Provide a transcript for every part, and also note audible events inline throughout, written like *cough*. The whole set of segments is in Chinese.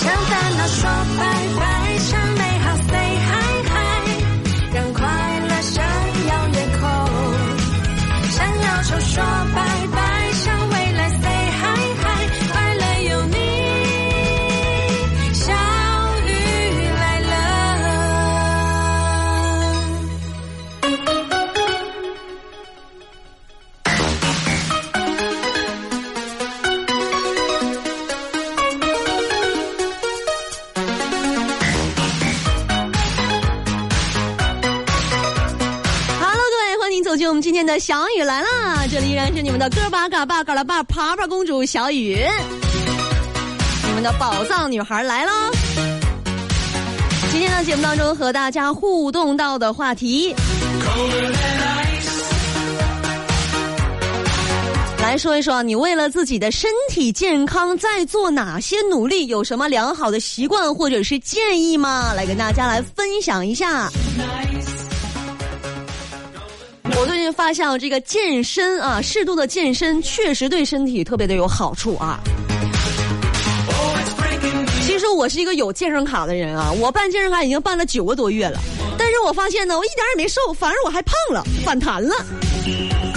向烦恼说拜拜，小雨来啦！这里依然是你们的哥巴嘎巴嘎拉巴爬爬公主小雨，你们的宝藏女孩来喽！今天的节目当中和大家互动到的话题，来说一说你为了自己的身体健康在做哪些努力，有什么良好的习惯或者是建议吗？来跟大家来分享一下。Nice. 我最近发现了这个健身啊，适度的健身确实对身体特别的有好处啊。其实我是一个有健身卡的人啊，我办健身卡已经办了九个多月了，但是我发现呢，我一点也没瘦，反而我还胖了，反弹了。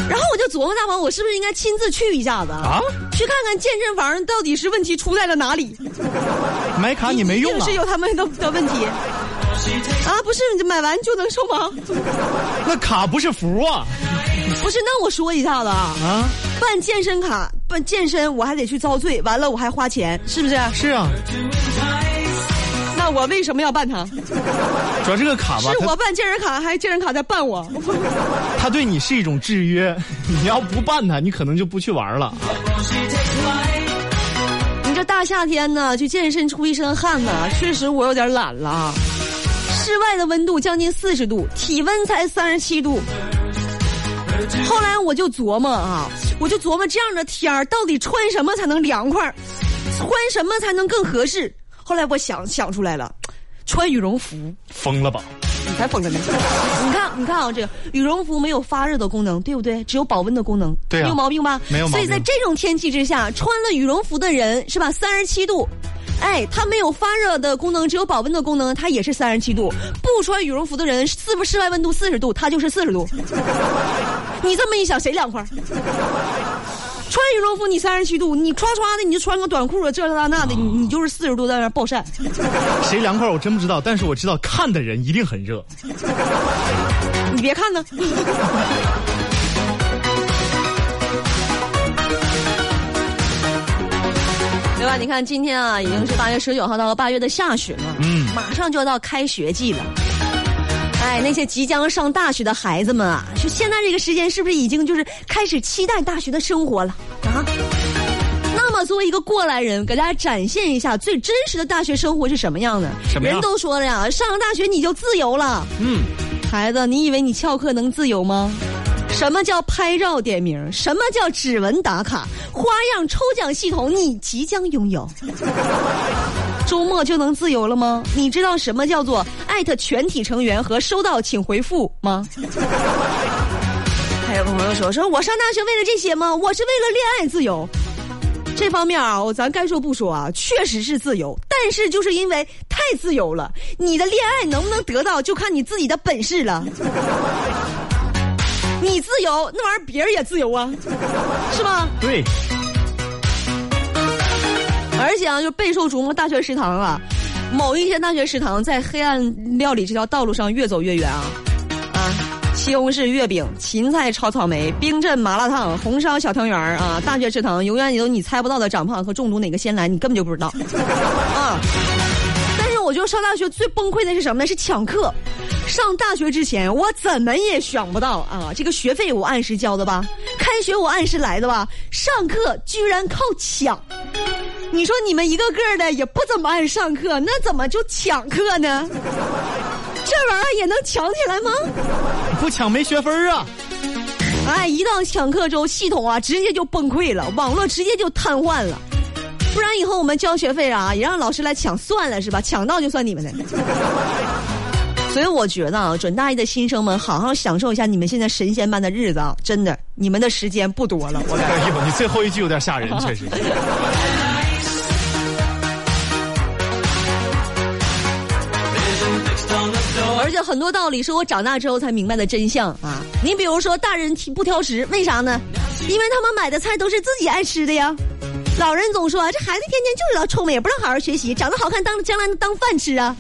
然后我就琢磨大王，我是不是应该亲自去一下子啊？去看看健身房到底是问题出在了哪里？买卡你没用啊 *laughs* 是？有他们的的问题啊！不是你买完就能瘦吗？那卡不是福啊不是，那我说一下子啊，啊！办健身卡办健身我还得去遭罪，完了我还花钱，是不是？是啊，那我为什么要办它？主要这个卡吧，是我办健身卡，还是健身卡在办我？*laughs* 他对你是一种制约，你要不办它，你可能就不去玩了。你这大夏天呢，去健身出一身汗呢，确实我有点懒了啊。室外的温度将近四十度，体温才三十七度。后来我就琢磨啊，我就琢磨这样的天儿到底穿什么才能凉快儿，穿什么才能更合适。后来我想想出来了，穿羽绒服。疯了吧？你才疯了呢！*laughs* 你看，你看啊，这个羽绒服没有发热的功能，对不对？只有保温的功能，对啊没有毛病吧？没有毛病所以在这种天气之下，穿了羽绒服的人是吧？三十七度，哎，它没有发热的功能，只有保温的功能，它也是三十七度。不穿羽绒服的人，室室外温度四十度，它就是四十度。你这么一想，谁凉快儿？穿羽绒服你三十七度，你唰唰的你就穿个短裤啊，这那那的，你你就是四十度在那儿暴晒。谁凉快我真不知道，但是我知道看的人一定很热。你别看呢。对吧？你看今天啊，已经是八月十九号，到了八月的下旬了，嗯马上就要到开学季了。哎，那些即将上大学的孩子们啊，就现在这个时间，是不是已经就是开始期待大学的生活了啊？那么，作为一个过来人，给大家展现一下最真实的大学生活是什么样的。什么人都说了呀，上了大学你就自由了。嗯，孩子，你以为你翘课能自由吗？什么叫拍照点名？什么叫指纹打卡？花样抽奖系统你即将拥有。*laughs* 周末就能自由了吗？你知道什么叫做艾特全体成员和收到请回复吗？*laughs* 还有朋友说说我上大学为了这些吗？我是为了恋爱自由。这方面啊，我咱该说不说啊，确实是自由，但是就是因为太自由了，你的恋爱能不能得到，就看你自己的本事了。你自由，那玩意儿别人也自由啊，是吧？对，而且啊，就备受瞩目大学食堂啊，某一些大学食堂在黑暗料理这条道路上越走越远啊啊！西红柿月饼、芹菜炒草莓、冰镇麻辣烫、红烧小汤圆儿啊！大学食堂永远有你猜不到的长胖和中毒哪个先来，你根本就不知道啊！上大学最崩溃的是什么呢？是抢课。上大学之前，我怎么也想不到啊，这个学费我按时交的吧，开学我按时来的吧，上课居然靠抢。你说你们一个个的也不怎么爱上课，那怎么就抢课呢？这玩意儿也能抢起来吗？不抢没学分啊！哎，一到抢课之后，系统啊直接就崩溃了，网络直接就瘫痪了。不然以后我们交学费啊，也让老师来抢算了是吧？抢到就算你们的。所以我觉得啊，准大一的新生们，好好享受一下你们现在神仙般的日子啊！真的，你们的时间不多了，我。哎呦，你最后一句有点吓人，确实。而且很多道理是我长大之后才明白的真相啊！你比如说，大人不挑食，为啥呢？因为他们买的菜都是自己爱吃的呀。老人总说这孩子天天就知道臭美，也不知道好好学习，长得好看当将来能当饭吃啊！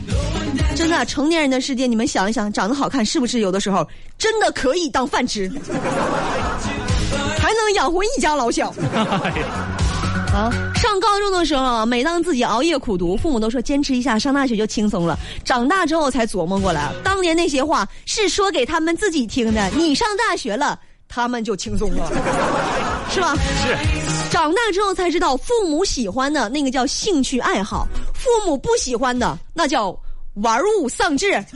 真的，成年人的世界，你们想一想，长得好看是不是有的时候真的可以当饭吃，还能养活一家老小？*laughs* 啊，上高中的时候，每当自己熬夜苦读，父母都说坚持一下，上大学就轻松了。长大之后才琢磨过来，当年那些话是说给他们自己听的。你上大学了，他们就轻松了，是吧？是。长大之后才知道，父母喜欢的那个叫兴趣爱好，父母不喜欢的那叫玩物丧志。*laughs*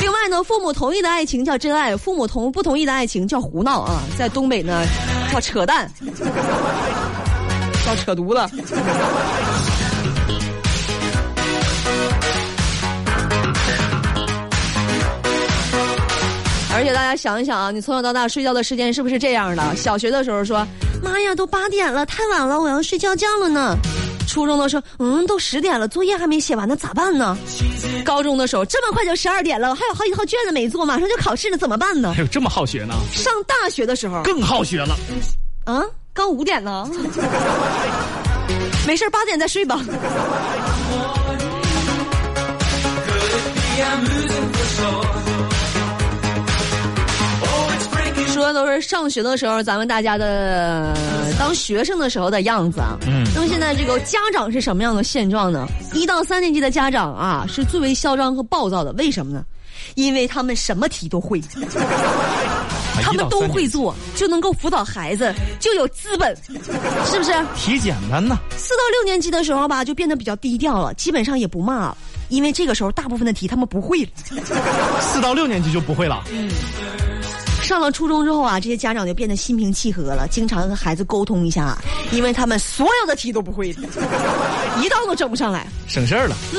另外呢，父母同意的爱情叫真爱，父母同不同意的爱情叫胡闹啊。在东北呢，叫扯淡，*laughs* 叫扯犊子。而且大家想一想啊，你从小到大睡觉的时间是不是这样的？小学的时候说：“妈呀，都八点了，太晚了，我要睡觉觉了呢。”初中的时候，嗯，都十点了，作业还没写完呢，咋办呢？高中的时候，这么快就十二点了，还有好几套卷子没做，马上就考试了，怎么办呢？还有这么好学呢？上大学的时候更好学了。啊，刚五点呢。没事，八点再睡吧。*laughs* 说的都是上学的时候，咱们大家的当学生的时候的样子啊。嗯。那么现在这个家长是什么样的现状呢？一到三年级的家长啊，是最为嚣张和暴躁的。为什么呢？因为他们什么题都会，*laughs* 他们都会做，就能够辅导孩子，就有资本，是不是？题简单呢。四到六年级的时候吧，就变得比较低调了，基本上也不骂了，因为这个时候大部分的题他们不会了。四到六年级就不会了。嗯。上了初中之后啊，这些家长就变得心平气和了，经常和孩子沟通一下，因为他们所有的题都不会，*laughs* 一道都整不上来，省事儿了。嗯，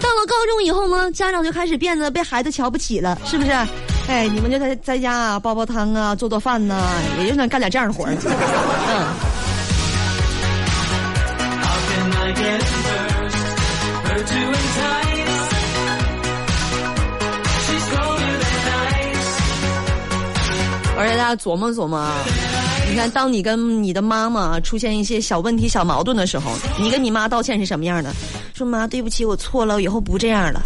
到了高中以后呢，家长就开始变得被孩子瞧不起了，是不是？哎，你们就在在家啊，煲煲汤啊，做做饭呐，也就能干点这样的活儿。嗯。而且大家琢磨琢磨啊，你看，当你跟你的妈妈出现一些小问题、小矛盾的时候，你跟你妈道歉是什么样的？说妈，对不起，我错了，以后不这样了。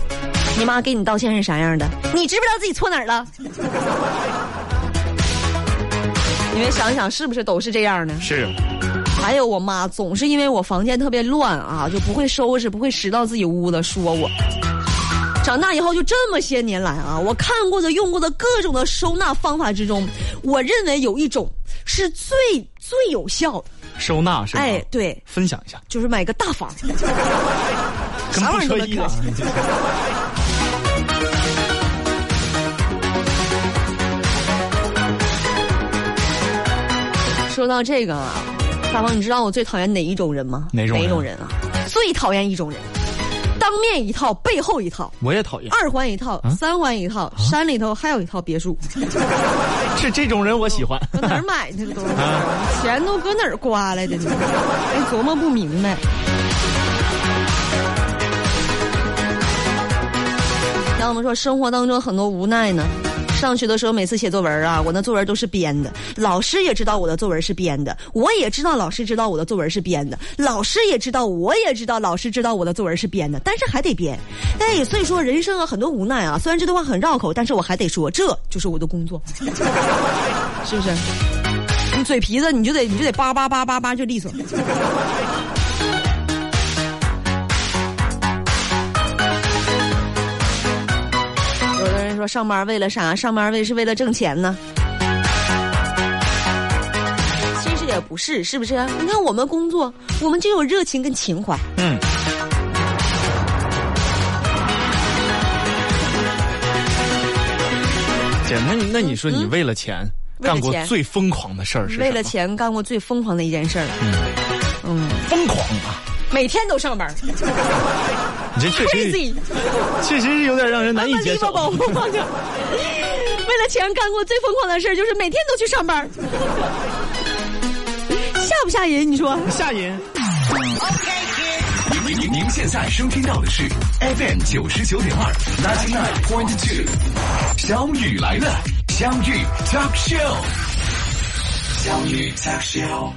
你妈给你道歉是啥样的？你知不知道自己错哪儿了？*laughs* 你们想想，是不是都是这样的？是。还有我妈总是因为我房间特别乱啊，就不会收拾，不会拾到自己屋子，说我。长大以后，就这么些年来啊，我看过的、用过的各种的收纳方法之中，我认为有一种是最最有效的收纳，是吧？哎，对，分享一下，就是买个大房，啥玩意儿都可说到这个啊，大王，你知道我最讨厌哪一种人吗？哪种？哪种人啊？最讨厌一种人。当面一套，背后一套，我也讨厌。二环一套，三环一套，山里头还有一套别墅。*laughs* 是这种人我喜欢。搁哪儿买的这都？钱都搁哪儿刮来的你？还琢磨不明白。那我们说，生活当中很多无奈呢。上学的时候，每次写作文啊，我那作文都是编的。老师也知道我的作文是编的，我也知道老师知道我的作文是编的，老师也知道，我也知道老师知道我的作文是编的，但是还得编。哎，所以说人生啊，很多无奈啊。虽然这段话很绕口，但是我还得说，这就是我的工作，*laughs* 是不是？你嘴皮子，你就得你就得叭叭叭叭叭就利索。上班为了啥？上班为是为了挣钱呢？其实也不是，是不是？你看我们工作，我们就有热情跟情怀。嗯。姐，那那你说你为了钱干过最疯狂的事儿是？为了钱干过最疯狂的一件事儿。嗯。疯狂啊！每天都上班 *laughs* 你这确实，crazy，确实是有点让人难以接受。*laughs* 为了钱干过最疯狂的事儿就是每天都去上班 *laughs* 吓不吓人？你说？吓人。您您您现在收听到的是 FM 九十九点二，ninety nine point two，小雨来了，相遇 talk show，相遇 talk show。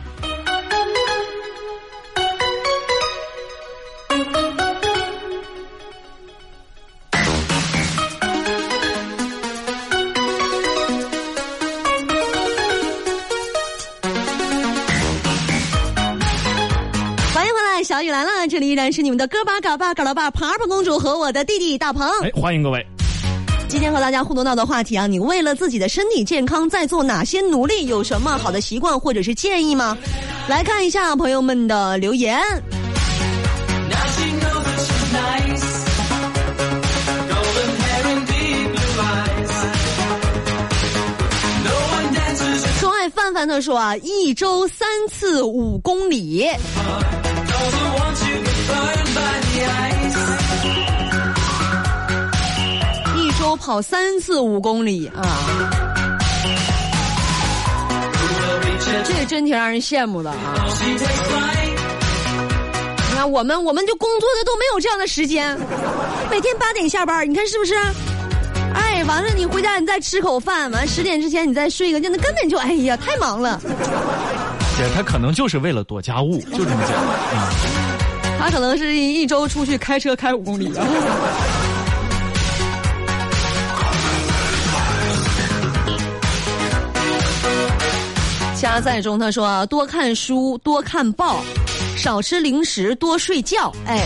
然是你们的哥巴嘎巴嘎拉巴庞二胖公主和我的弟弟大鹏。哎，欢迎各位。今天和大家互动到的话题啊，你为了自己的身体健康在做哪些努力？有什么好的习惯或者是建议吗？来看一下朋友们的留言。钟爱范范他说啊，一周三次五公里。一周跑三次五公里啊，这真挺让人羡慕的啊！你看我们，我们就工作的都没有这样的时间，每天八点下班，你看是不是？哎，完了你回家你再吃口饭，完十点之前你再睡个觉，那根本就哎呀太忙了。姐，他可能就是为了躲家务，就这么简单。他可能是一周出去开车开五公里啊。*laughs* 加在中，他说多看书，多看报，少吃零食，多睡觉。哎，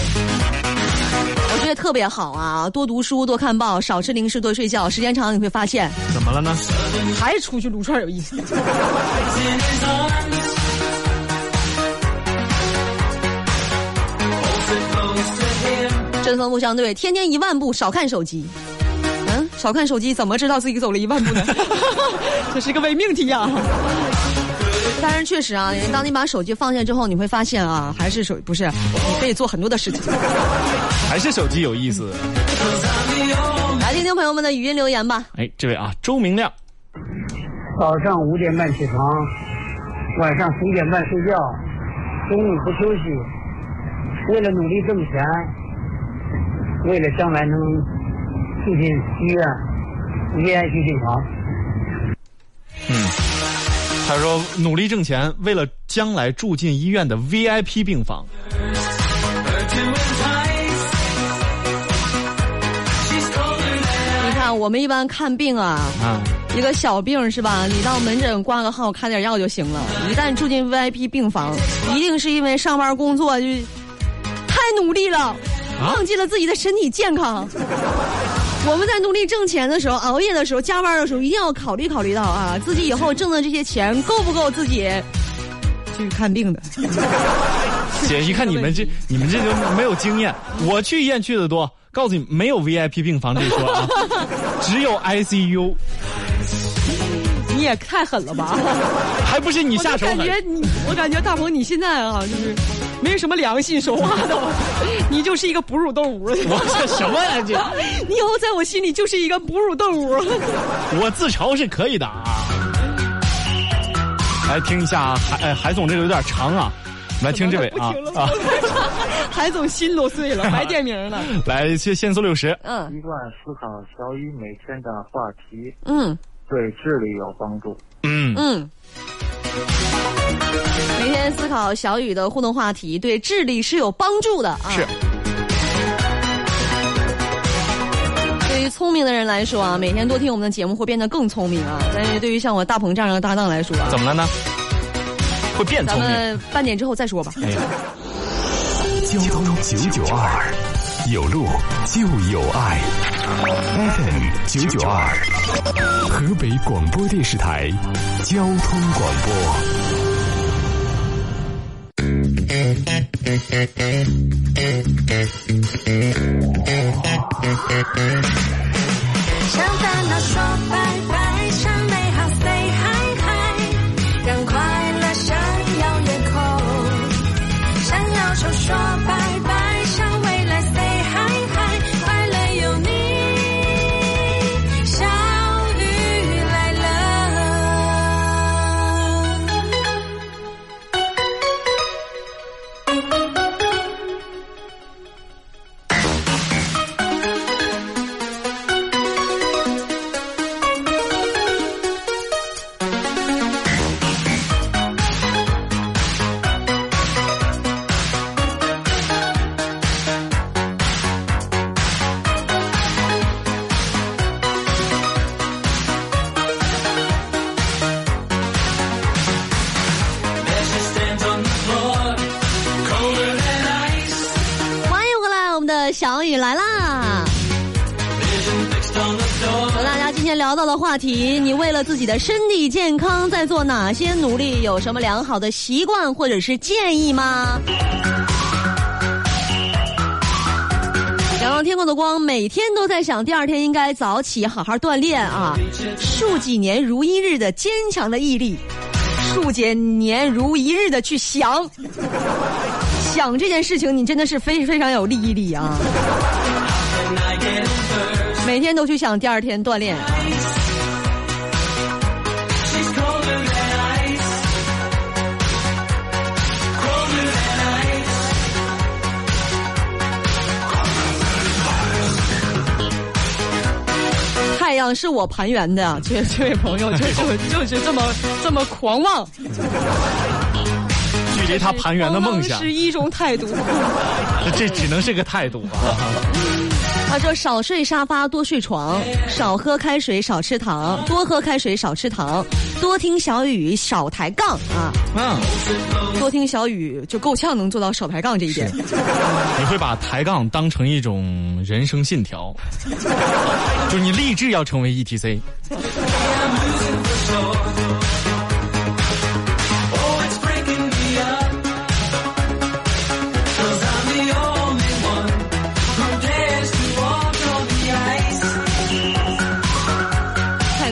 我觉得特别好啊！多读书，多看报，少吃零食，多睡觉。时间长了你会发现，怎么了呢？还是出去撸串有意思。*laughs* 针锋不相对，天天一万步，少看手机。嗯，少看手机，怎么知道自己走了一万步呢？*laughs* 这是个伪命题啊！但是确实啊，当你把手机放下之后，你会发现啊，还是手不是，你可以做很多的事情。还是手机有意思。来听听朋友们的语音留言吧。哎，这位啊，周明亮，早上五点半起床，晚上十一点半睡觉，中午不休息，为了努力挣钱，为了将来能住进医院 VIP 病房。嗯他说努力挣钱，为了将来住进医院的 VIP 病房。你看，我们一般看病啊，啊，一个小病是吧？你到门诊挂个号，开点药就行了。一旦住进 VIP 病房，一定是因为上班工作就太努力了，忘记了自己的身体健康。我们在努力挣钱的时候、熬夜的时候、加班的时候，一定要考虑考虑到啊，自己以后挣的这些钱够不够自己去看病的。*laughs* 姐，一看你们这你们这就没有经验。我去医院去的多，告诉你没有 VIP 病房这一说啊，*laughs* 只有 ICU，你也太狠了吧！还不是你下手狠。感觉你，我感觉大鹏你现在啊，就是没什么良心说话的，你就是一个哺乳动物。*laughs* 我这什么呀这？*laughs* 你以后在我心里就是一个哺乳动物。*laughs* 我自嘲是可以的啊。来听一下海哎海总这个有点长啊，来听这位啊啊，海总心都碎了，白点名了。来先限速六十，嗯习惯思考小雨每天的话题，嗯对智力有帮助。嗯，嗯。每天思考小雨的互动话题，对智力是有帮助的啊。是。对于聪明的人来说啊，每天多听我们的节目会变得更聪明啊。但是对于像我大鹏这样的搭档来说啊，怎么了呢？会变咱聪明。们半点之后再说吧。哎，交通九九二，有路就有爱。FM 九九二，河北广播电视台交通广播。向烦恼说拜拜，话题，你为了自己的身体健康在做哪些努力？有什么良好的习惯或者是建议吗？仰望天空的光，每天都在想，第二天应该早起好好锻炼啊！数几年如一日的坚强的毅力，数几年如一日的去想，想这件事情，你真的是非非常有毅力啊！每天都去想第二天锻炼。太阳是我盘圆的，*laughs* 这这位朋友就是就是这么这么狂妄，*laughs* 距离他盘圆的梦想，是一种态度。*laughs* 这只能是个态度啊。他说：“少睡沙发，多睡床；少喝开水，少吃糖；多喝开水，少吃糖；多听小雨，少抬杠啊！嗯，多听小雨就够呛能做到少抬杠这一点。你会把抬杠当成一种人生信条，就是你立志要成为 ETC。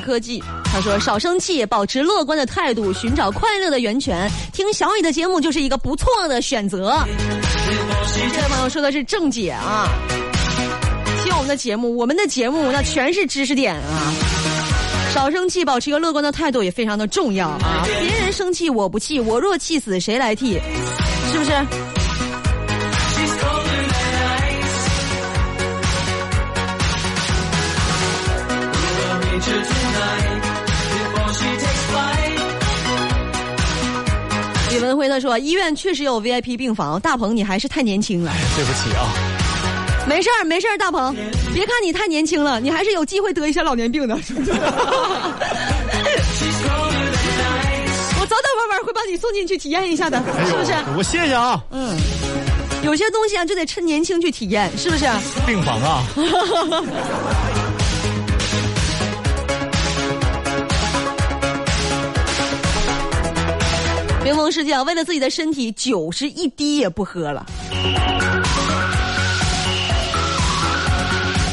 科技，他说少生气，保持乐观的态度，寻找快乐的源泉。听小雨的节目就是一个不错的选择。这位朋友说的是正解啊。听我们的节目，我们的节目那全是知识点啊。少生气，保持一个乐观的态度也非常的重要啊。别人生气我不气，我若气死谁来替？是不是？李文辉他说：“医院确实有 VIP 病房，大鹏你还是太年轻了。对不起啊，没事儿，没事儿，大鹏，别看你太年轻了，你还是有机会得一些老年病的。*laughs* 我早早晚晚会把你送进去体验一下的，是不是？我谢谢啊。嗯，有些东西啊，就得趁年轻去体验，是不是？病房啊。*laughs* 柠檬世界，为了自己的身体，酒是一滴也不喝了。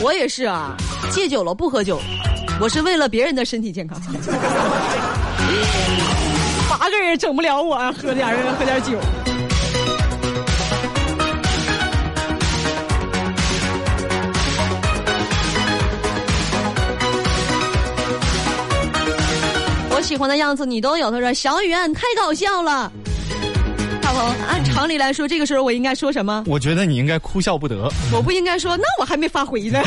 我也是啊，戒酒了，不喝酒。我是为了别人的身体健康。八个人整不了我，喝点儿喝点酒。喜欢的样子你都有。他说：“小雨啊，你太搞笑了。”大鹏，按常理来说，这个时候我应该说什么？我觉得你应该哭笑不得。我不应该说，那我还没发回呢。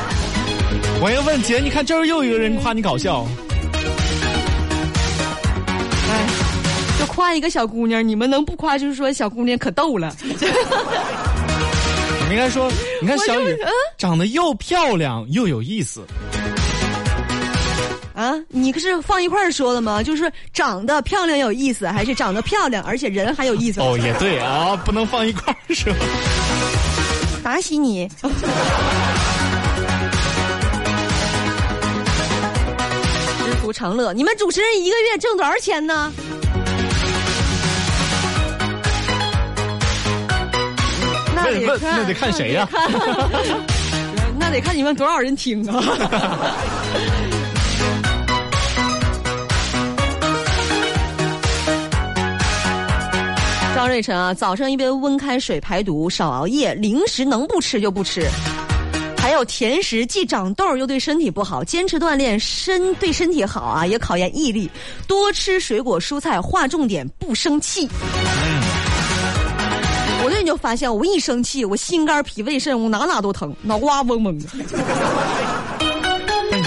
*laughs* 我要问姐，你看这儿又一个人夸你搞笑。哎，就夸一个小姑娘，你们能不夸？就是说小姑娘可逗了。*laughs* 你应该说，你看小雨长得又漂亮又有意思。啊，你可是放一块儿说的吗？就是长得漂亮有意思，还是长得漂亮而且人还有意思？哦，也对啊，不能放一块儿说。打死你！知足常乐，你们主持人一个月挣多少钱呢？那得看，那得看谁呀 *laughs* 那得看你们多少人听啊！*laughs* 张瑞晨啊，早上一杯温开水排毒，少熬夜，零食能不吃就不吃。还有甜食既长痘又对身体不好，坚持锻炼身对身体好啊，也考验毅力。多吃水果蔬菜，划重点，不生气。我最近就发现，我一生气，我心肝脾胃肾我哪哪都疼，脑瓜嗡嗡的。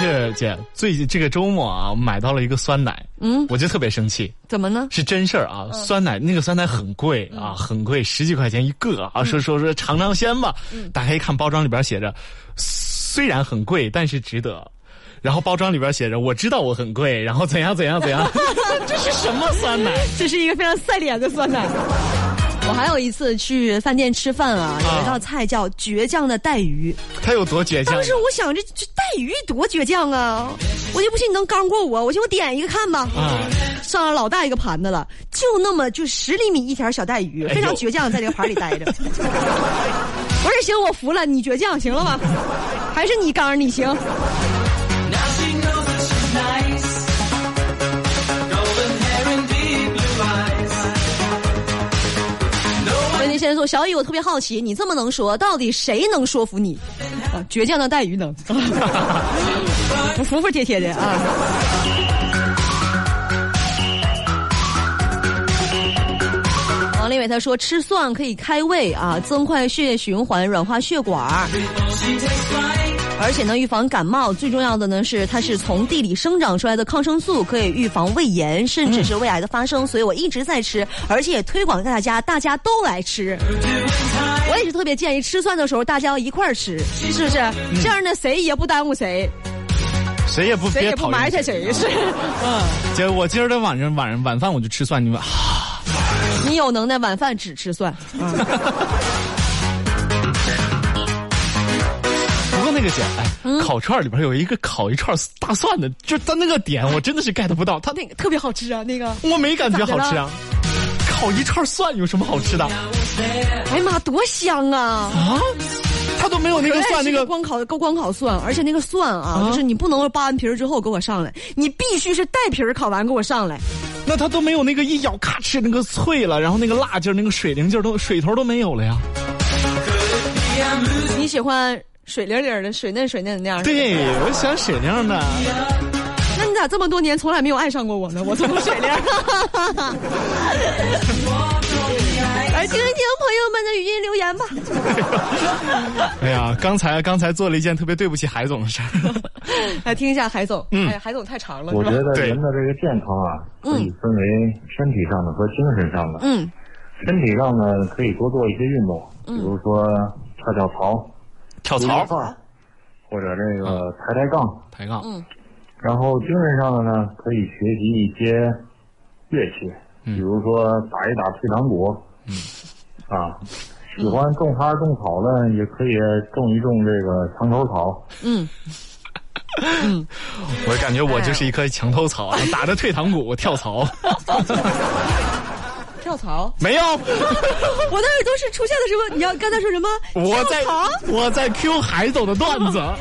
但是姐，最近这个周末啊，买到了一个酸奶，嗯，我就特别生气。怎么呢？是真事儿啊！酸奶那个酸奶很贵啊，很贵，十几块钱一个啊。说说说尝尝鲜吧，打开一看，包装里边写着，虽然很贵，但是值得。然后包装里边写着，我知道我很贵，然后怎样怎样怎样。*laughs* 这是什么酸奶？这是一个非常赛脸的酸奶。我还有一次去饭店吃饭啊，有一道菜叫倔强的带鱼。它有多倔强当？时我想，这这带鱼多倔强啊！我就不信你能刚过我，我寻思我点一个看吧。啊，上了老大一个盘子了，就那么就十厘米一条小带鱼，非常倔强，在这个盘里待着。*laughs* 我说行，我服了，你倔强行了吧？还是你刚你行？先生说，小雨，我特别好奇，你这么能说，到底谁能说服你？啊，倔强的带鱼能，*laughs* 服服帖帖的啊。王立伟他说，吃蒜可以开胃啊，增快血液循环，软化血管而且呢，预防感冒最重要的呢是它是从地里生长出来的抗生素，可以预防胃炎，甚至是胃癌的发生。所以我一直在吃，而且也推广给大家，大家都来吃。我也是特别建议吃蒜的时候大家要一块儿吃，是不是？这样呢，谁也不耽误谁，谁也不谁也不埋汰谁，是。*laughs* 嗯，姐，我今儿的晚上晚上晚饭我就吃蒜，你们啊你有能耐晚饭只吃蒜，不 *laughs* 那个姐，哎，嗯烤串里边有一个烤一串大蒜的，就他那个点我真的是 get 不到，他那个特别好吃啊，那个。我没感觉好吃啊。烤一串蒜有什么好吃的哎呀妈，多香啊！啊？他都没有那个蒜那个光烤够光烤蒜，而且那个蒜啊，就是你不能扒完皮儿之后给我上来，你必须是带皮儿烤完给我上来。那他都没有那个一咬咔哧那个脆了，然后那个辣劲儿、那个水灵劲儿都水头都没有了呀。你喜欢水灵灵的、水嫩水嫩的那样？对，我喜欢水灵的。那你咋这么多年从来没有爱上过我呢？我这么水灵。*laughs* 来听一听朋友们的语音留言吧。*laughs* 哎呀，刚才刚才做了一件特别对不起海总的事儿。*laughs* 来听一下海总。嗯哎呀，海总太长了，我觉？得人的这个健康啊，可以分为身体上的和精神上的。嗯身体上呢，可以多做一些运动，比如说跳跳槽、跳槽、或者这个抬抬杠。抬杠，嗯然后精神上的呢，可以学习一些乐器，嗯比如说打一打退堂鼓。嗯。啊，喜欢种花种草的，也可以种一种这个墙头草。嗯，嗯我感觉我就是一棵墙头草，打着退堂鼓，跳槽。*laughs* 跳槽。没有，*laughs* 我的耳朵是出现了什么？你要刚才说什么？我在。我在 Q 海总的段子。*laughs*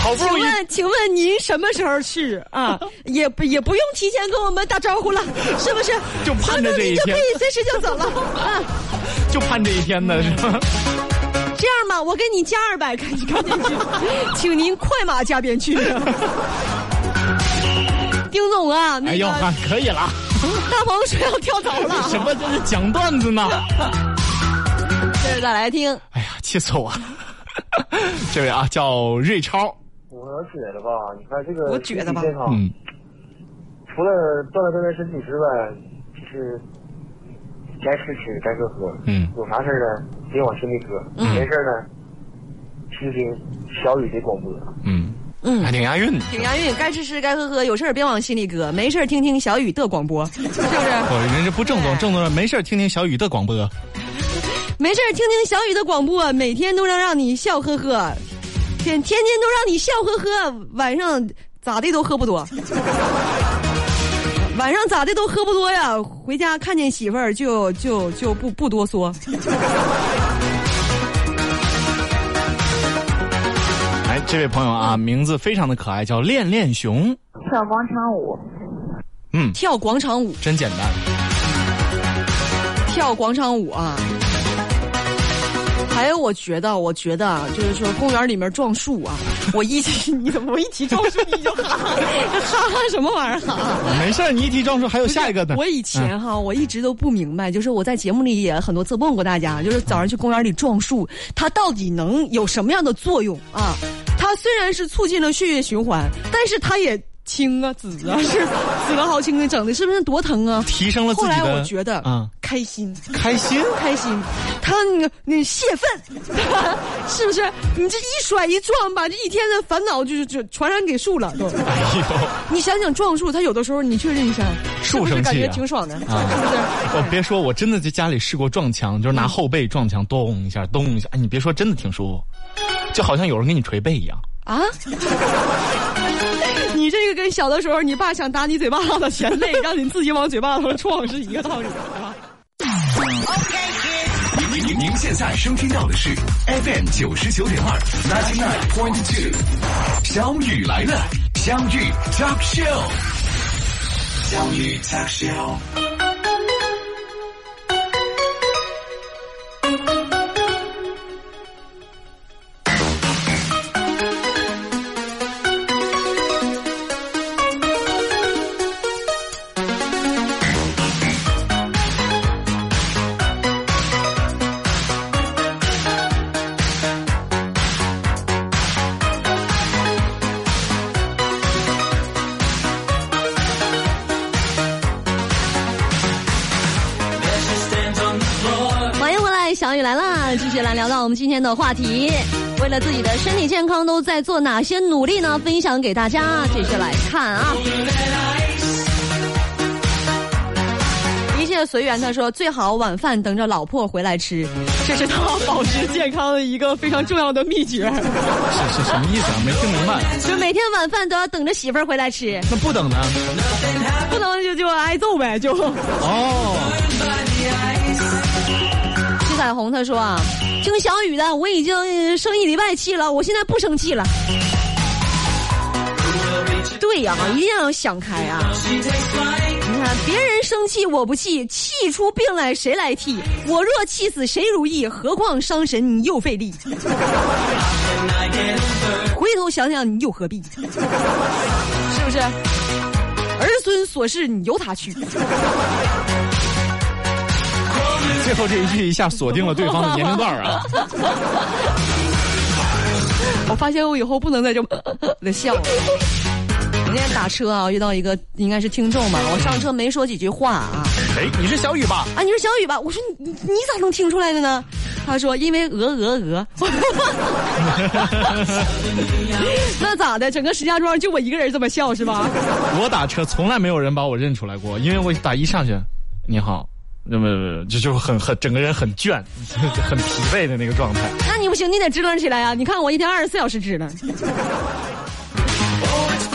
好不容易请问，请问您什么时候去啊？*laughs* 也不也不用提前跟我们打招呼了，是不是？就盼着这一天说不定就可以随时就走了啊！就盼这一天呢，是吧？这样吧，我给你加二百，赶紧赶紧去，请您快马加鞭去。丁总啊，那个、哎呦，啊可以了，*laughs* 大鹏说要跳槽了，*laughs* 什么这是讲段子呢？*laughs* 这是再来听。哎呀，气死我了！这位啊，叫瑞超，我觉得吧，你看这个我觉得吧健康，嗯，除了锻炼锻炼身体之外，就是该吃吃，该喝喝。嗯有啥事儿呢，别往心里搁。没事儿呢，听听小雨的广播。嗯嗯还挺押韵的。挺押韵，该吃吃，该喝喝，有事儿别往心里搁，没事儿听听小雨的广播，*laughs* 是不是？我人家不正宗，正宗的没事儿听听小雨的广播。没事儿听听小雨的广播，每天都能让你笑呵呵，天天天都让你笑呵呵，晚上咋的都喝不多，*laughs* 晚上咋的都喝不多呀，回家看见媳妇儿就就就不不多说。这位朋友啊，名字非常的可爱，叫恋恋熊。跳广场舞，嗯，跳广场舞，真简单。跳广场舞啊！还有，我觉得，我觉得啊，就是说，公园里面撞树啊，*laughs* 我一提你怎么我一提撞树你就哈哈 *laughs* 哈哈什么玩意儿哈？没事儿，你一提撞树还有下一个呢。我以前哈，我一直都不明白，就是我在节目里也很多次问过大家，就是早上去公园里撞树，它到底能有什么样的作用啊？它虽然是促进了血液循环，但是它也青啊、紫啊，*laughs* 是紫了好青的，整的是不是多疼啊？提升了自后来己的。我觉得，嗯，开心，开心。开心，他那个那泄愤，*laughs* 是不是？你这一甩一撞，把这一天的烦恼就就就传染给树了都。哎呦，你想想撞树，它有的时候你确认一下，树是不是感觉挺爽的？啊是不啊是？我别说，我真的在家里试过撞墙，就是拿后背撞墙，咚一下，咚一下。哎，你别说，真的挺舒服，就好像有人给你捶背一样。啊！*laughs* 你这个跟小的时候你爸想打你嘴巴子的嫌累，让你自己往嘴巴子上撞是一个道理，是吧？您您您现在收听到的是 FM 九十九点二，ninety nine point two，小雨来了，相遇 Talk Show，相遇 Talk Show。们今天的话题，为了自己的身体健康都在做哪些努力呢？分享给大家，继续来看啊。一切随缘，他说最好晚饭等着老婆回来吃，这是他保持健康的一个非常重要的秘诀。是是什么意思啊？没听明白。就每天晚饭都要等着媳妇儿回来吃，那不等呢？不能就就挨揍呗，就。哦，徐彩虹他说啊，听小雨的，我已经生一礼拜气了，我现在不生气了。对呀、一定要想开啊！你看，别人生气我不气，气出病来谁来替？我若气死谁如意？何况伤神你又费力。回头想想，你又何必？是不是？儿孙琐事你由他去。最后这一句一下锁定了对方的年龄段儿啊！*laughs* 我发现我以后不能再这么 *laughs* 的笑了。我那天打车啊，遇到一个应该是听众吧，我上车没说几句话啊，哎，你是小雨吧？啊，你是小雨吧？我说你你你咋能听出来的呢？他说因为鹅鹅鹅。*laughs* 那咋的？整个石家庄就我一个人这么笑是吧？我打车从来没有人把我认出来过，因为我打一上去，你好，那么就就很很整个人很倦，*laughs* 很疲惫的那个状态。那你不行，你得支棱起来啊、你看我一天二十四小时支棱。时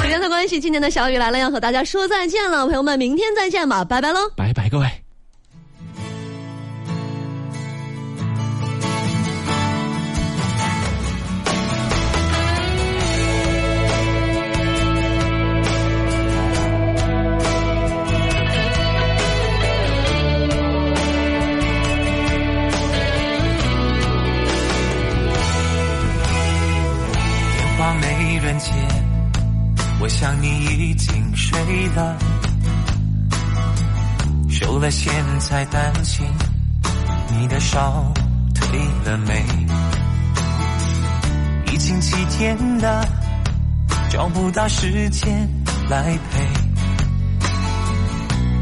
间的关系，今天的小雨来了，要和大家说再见了，朋友们，明天再见吧，拜拜喽。拜拜，各位。了线才担心你的烧退了没？疫情七天了，找不到时间来陪，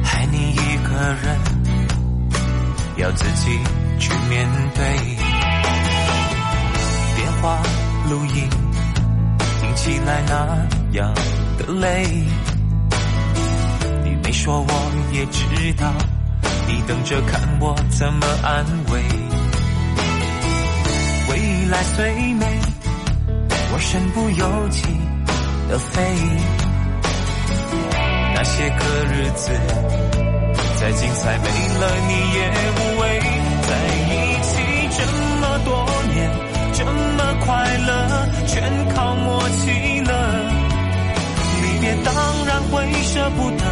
害你一个人要自己去面对。电话录音。听起来那样的累。你没说我也知道，你等着看我怎么安慰。未来虽美，我身不由己的飞。那些个日子，再精彩没了你也无谓。在一起这么多年，这么快乐，全靠默契了。离别当然会舍不得，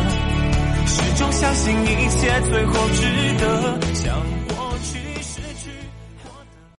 始终相信一切最后值得。相